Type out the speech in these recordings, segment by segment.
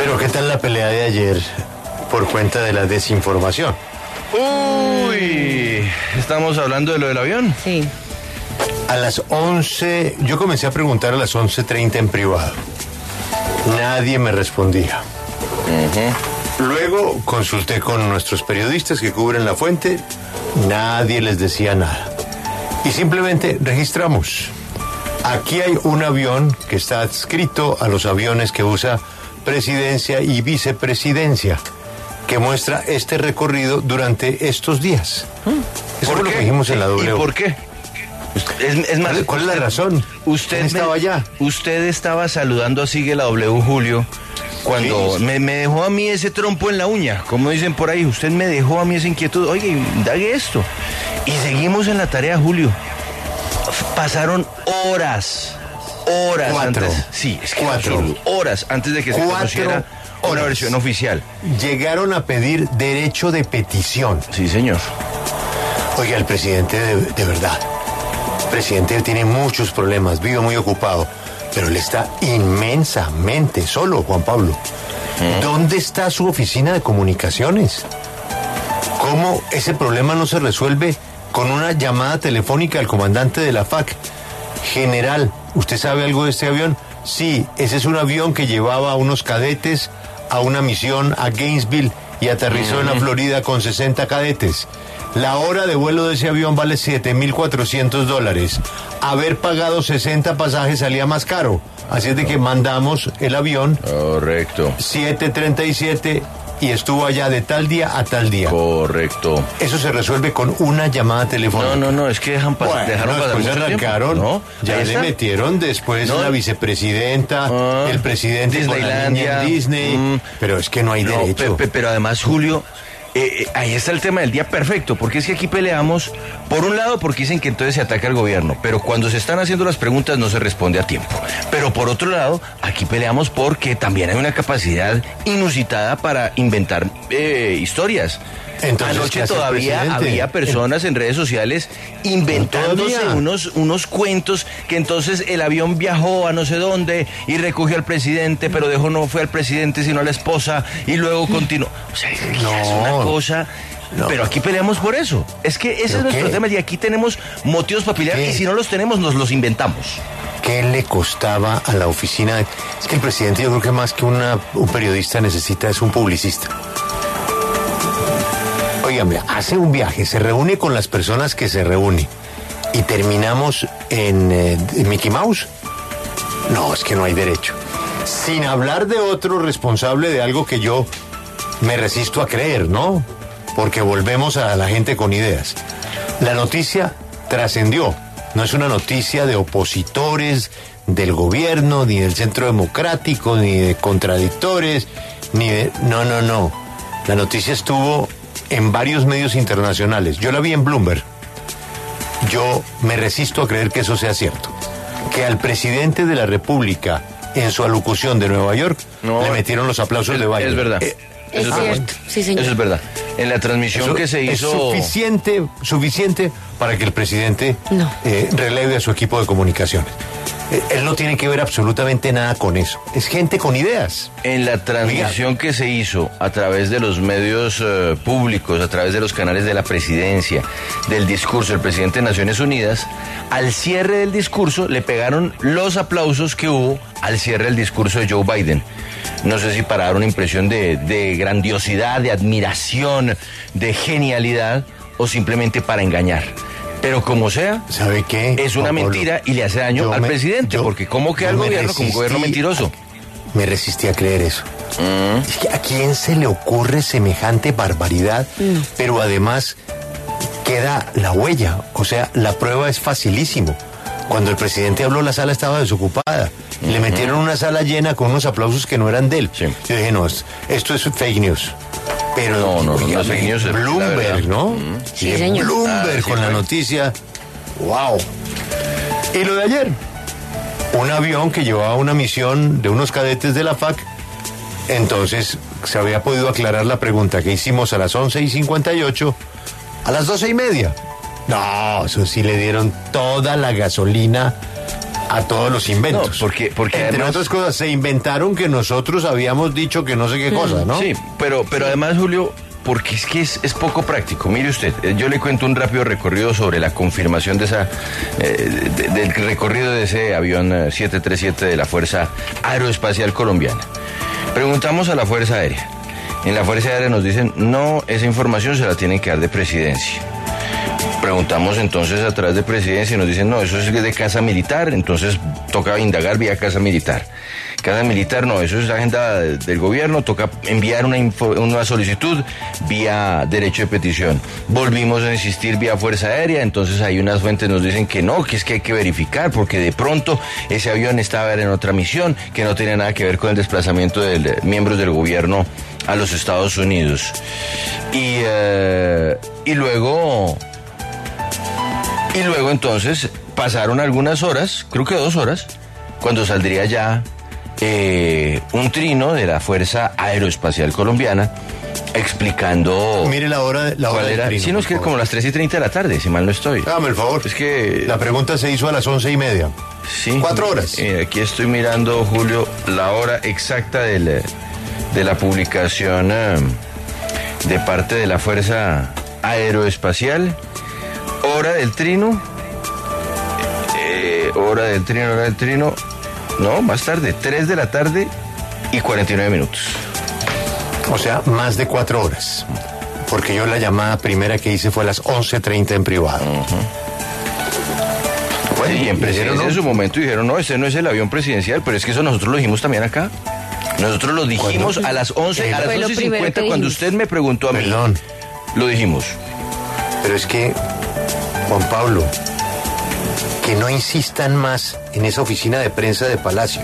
Pero ¿qué tal la pelea de ayer por cuenta de la desinformación? Uy, estamos hablando de lo del avión. Sí. A las 11, yo comencé a preguntar a las 11.30 en privado. Nadie me respondía. Luego consulté con nuestros periodistas que cubren la fuente. Nadie les decía nada. Y simplemente registramos. Aquí hay un avión que está adscrito a los aviones que usa presidencia y vicepresidencia, que muestra este recorrido durante estos días. Eso fue lo que dijimos en la W. ¿Y por qué? Es, es más, ¿Cuál- es la razón? Usted ¿Quién estaba allá? Usted estaba saludando a Sigue la W Julio cuando Sí. me, me dejó a mí ese trompo en la uña, como dicen por ahí. Usted me dejó a mí esa inquietud. Oye, indague esto. Y seguimos en la tarea, Julio. Pasaron horas. Horas Cuatro. antes. Sí, es que Cuatro. absurdo. Horas antes de que se conociera una horas. versión oficial. Llegaron a pedir derecho de petición. Sí, señor. Oiga, el presidente de, de verdad. El presidente tiene muchos problemas, vive muy ocupado, pero él está inmensamente solo, Juan Pablo. ¿Dónde está su oficina de comunicaciones? ¿Cómo ese problema no se resuelve con una llamada telefónica al comandante de la FAC? General, ¿usted sabe algo de este avión? Sí, ese es un avión que llevaba a unos cadetes a una misión a Gainesville y aterrizó en la Florida con 60 cadetes. La hora de vuelo de ese avión vale 7.400 dólares. Haber pagado 60 pasajes salía más caro. Así es de que mandamos el avión Correcto. 737 y estuvo allá de tal día a tal día. Correcto. Eso se resuelve con una llamada telefónica. No, no, no, es que dejan pasar. Bueno, dejaron después arrancaron, ¿no? ya le está. metieron después No. la vicepresidenta, Ah, el presidente con la niña Disneylandia, en Disney, mm. pero es que no hay No, derecho. pe- pe- pero además, Julio, eh, eh, ahí está el tema del día perfecto, porque es que aquí peleamos, por un lado, porque dicen que entonces se ataca al gobierno, pero cuando se están haciendo las preguntas no se responde a tiempo. Pero por otro lado, aquí peleamos porque también hay una capacidad inusitada para inventar eh, historias. Entonces, ¿qué Anoche todavía había personas en redes sociales inventándose Todavía. unos, unos cuentos que entonces el avión viajó a no sé dónde y recogió al presidente, pero dejó no fue al presidente sino a la esposa y luego continuó. O sea, es No. una cosa. No. Pero aquí peleamos por eso. Es que ese es ¿Pero nuestro qué? tema y aquí tenemos motivos para pelear ¿Qué? y si no los tenemos nos los inventamos. ¿Qué le costaba a la oficina? Es que el presidente yo creo que más que una- un periodista necesita es un publicista. Óigame, hace un viaje, se reúne con las personas que se reúne y terminamos en, eh, en Mickey Mouse. No, es que no hay derecho. Sin hablar de otro responsable de algo que yo me resisto a creer, ¿no? Porque volvemos a la gente con ideas. La noticia trascendió. No es una noticia de opositores del gobierno, ni del centro democrático, ni de contradictores, ni de... No, no, no. La noticia estuvo en varios medios internacionales. Yo la vi en Bloomberg. Yo me resisto a creer que eso sea cierto. Que al presidente de la República, en su alocución de Nueva York, No, le metieron los aplausos de baile. Es verdad. Eh, Es cierto, sí, señor. Eso es verdad. En la transmisión eso que se es hizo... suficiente, suficiente para que el presidente No. eh, releve a su equipo de comunicaciones. Eh, él no tiene que ver absolutamente nada con eso. Es gente con ideas. En la transmisión que se hizo a través de los medios eh, públicos, a través de los canales de la presidencia, del discurso del presidente de Naciones Unidas, al cierre del discurso le pegaron los aplausos que hubo al cierre del discurso de Joe Biden. No sé si para dar una impresión de, de grandiosidad, de admiración, de genialidad o simplemente para engañar. Pero como sea, ¿Sabe qué? es una Pablo? mentira y le hace daño al me- presidente, yo- porque ¿cómo queda el gobierno como un gobierno mentiroso? a- me resistí a creer eso. Es que ¿A quién se le ocurre semejante barbaridad? Pero además queda la huella. O sea, la prueba es facilísimo. Cuando el presidente habló, la sala estaba desocupada. Le metieron una sala llena con unos aplausos que no eran de él. Sí. Yo dije, no, es- esto es fake news. Pero No, no, no, no fake news. Bloomberg, ¿no? Sí, señor. Bloomberg Ah, sí, con la fue. noticia. ¡Wow! Y lo de ayer. Un avión que llevaba una misión de unos cadetes de la FAC. Entonces se había podido aclarar la pregunta que hicimos a las 11 y 58 a las 12 y media. No, eso sí le dieron toda la gasolina a todos los inventos. No, porque- porque Entre además- otras cosas, se inventaron que nosotros habíamos dicho que no sé qué cosa, ¿no? Sí, pero, pero además, Julio, porque es que es, es poco práctico. Mire usted, eh, yo le cuento un rápido recorrido sobre la confirmación de esa, eh, de- del recorrido de ese avión eh, 737 de la Fuerza Aeroespacial Colombiana. Preguntamos a la Fuerza Aérea. En la Fuerza Aérea nos dicen, no, esa información se la tienen que dar de presidencia. Preguntamos entonces a través de presidencia y nos dicen, no, eso es de casa militar, entonces toca indagar vía casa militar. Casa militar, no, eso es agenda de- del gobierno, toca enviar una, una solicitud vía derecho de petición. Volvimos a insistir vía Fuerza Aérea, entonces hay unas fuentes nos dicen que no, que es que hay que verificar, porque de pronto ese avión estaba en otra misión, que no tiene nada que ver con el desplazamiento de miembros del gobierno a los Estados Unidos. Y, eh, y luego... Y luego entonces pasaron algunas horas, creo que dos horas, cuando saldría ya eh, un trino de la Fuerza Aeroespacial Colombiana explicando Mire la hora, la hora era. trino, Sí, nos queda como las 3 y 30 de la tarde, si mal no estoy. Hágame el favor. Es que. La pregunta se hizo a las once y media. Sí. Cuatro horas. Eh, aquí estoy mirando, Julio, la hora exacta del, eh, de la publicación eh, de parte de la Fuerza Aeroespacial. Hora del trino. Eh, hora del trino, hora del trino. No, más tarde, 3 de la tarde y 49 minutos. O sea, más de cuatro horas. Porque yo la llamada primera que hice fue a las 11.30 en privado. Bueno, y en ¿y presidencia dijeron, en su momento dijeron, no, ese no es el avión presidencial, pero es que eso nosotros lo dijimos también acá. Nosotros lo dijimos a las 11, a las Fue lo 11 y primero 50 que cuando dijimos. usted me preguntó a mí. Perdón, Lo dijimos. pero es que, Juan Pablo, que no insistan más en esa oficina de prensa de Palacio.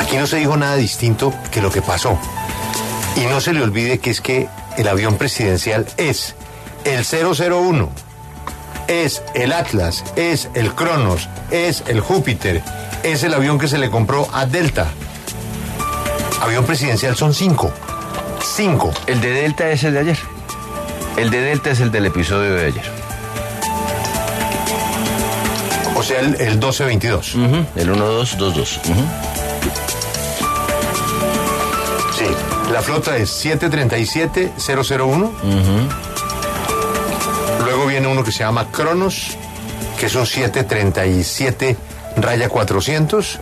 Aquí no se dijo nada distinto que lo que pasó. Y no se le olvide que es que el avión presidencial es el 001, es el Atlas, es el Cronos, es el Júpiter, es el avión que se le compró a Delta. Avión presidencial son cinco. Cinco. El de Delta es el de ayer. El de Delta es el del episodio de ayer. Sea, el, el 1222. Ujú, El 1222. Ujú. Sí. La flota es 737-001. Luego viene uno que se llama Cronos, que es un 737 raya 400.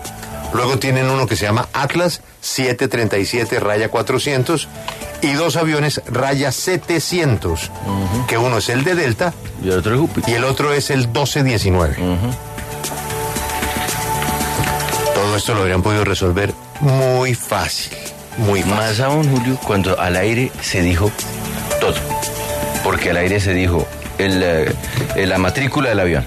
Luego tienen uno que se llama Atlas, 737 raya 400. Y dos aviones raya 700, que uno es el de Delta Y el otro es Júpiter. y el otro es el 1219. Todo esto lo habrían podido resolver muy fácil. Muy fácil. Más aún, Julio, cuando al aire se dijo todo. Porque al aire se dijo el, eh, la matrícula del avión.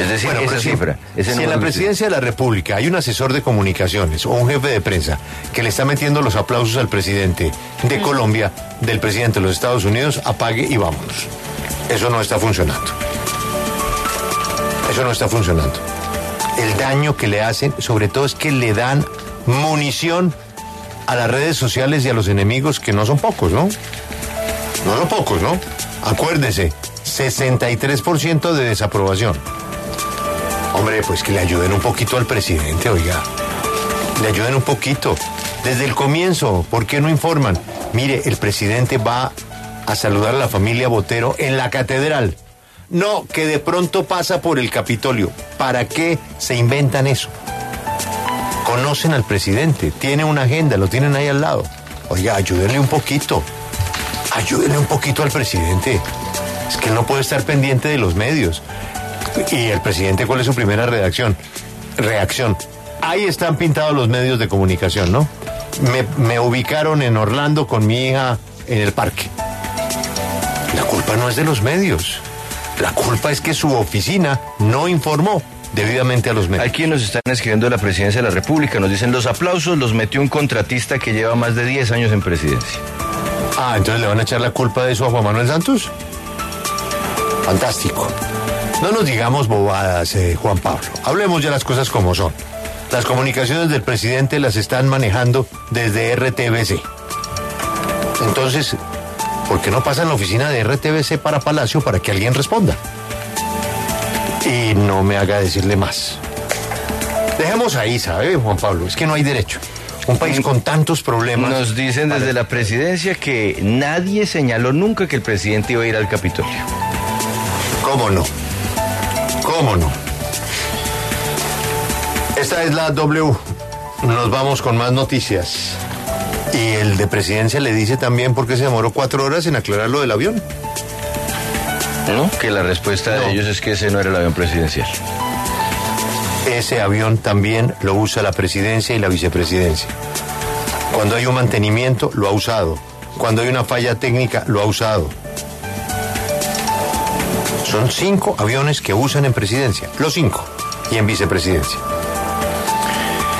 Es decir, Bueno, esa si- cifra. ese si en la presidencia de la República hay un asesor de comunicaciones o un jefe de prensa que le está metiendo los aplausos al presidente de Colombia, del presidente de los Estados Unidos, apague y vámonos. Eso no está funcionando. Eso no está funcionando. El daño que le hacen, sobre todo, es que le dan munición a las redes sociales y a los enemigos, que no son pocos, ¿no? No son pocos, ¿no? Acuérdese, 63% de desaprobación. Hombre, pues que le ayuden un poquito al presidente, oiga. Le ayuden un poquito. Desde el comienzo, ¿por qué no informan? Mire, el presidente va a saludar a la familia Botero en la catedral. No, que de pronto pasa por el Capitolio. ¿Para qué se inventan eso? Conocen al presidente, tiene una agenda, lo tienen ahí al lado. Oiga, ayúdenle un poquito. Ayúdenle un poquito al presidente. Es que él no puede estar pendiente de los medios. Y el presidente, ¿cuál es su primera redacción? Reacción. Ahí están pintados los medios de comunicación, ¿no? Me, me ubicaron en Orlando con mi hija en el parque. La culpa no es de los medios. La culpa es que su oficina no informó debidamente a los medios. Aquí nos están escribiendo de la presidencia de la República. Nos dicen los aplausos los metió un contratista que lleva más de 10 años en presidencia. Ah, entonces le van a echar la culpa de eso a Juan Manuel Santos. Fantástico. No nos digamos bobadas, eh, Juan Pablo. Hablemos ya las cosas como son. Las comunicaciones del presidente las están manejando desde RTBC. Entonces, ¿por qué no pasan la oficina de RTBC para Palacio para que alguien responda? Y no me haga decirle más. Dejemos ahí, ¿sabe, Juan Pablo? Es que no hay derecho. Un país con tantos problemas. Nos dicen desde la presidencia que nadie señaló nunca que el presidente iba a ir al Capitolio. ¿Cómo no? ¿Cómo no? Esta es la W. Nos vamos con más noticias. Y el de presidencia le dice también por qué se demoró cuatro horas en aclarar lo del avión. ¿No? Que la respuesta No. de ellos es que ese no era el avión presidencial. Ese avión también lo usa la presidencia y la vicepresidencia. Cuando hay un mantenimiento, lo ha usado. Cuando hay una falla técnica, lo ha usado. Son cinco aviones que usan en presidencia, los cinco, y en vicepresidencia.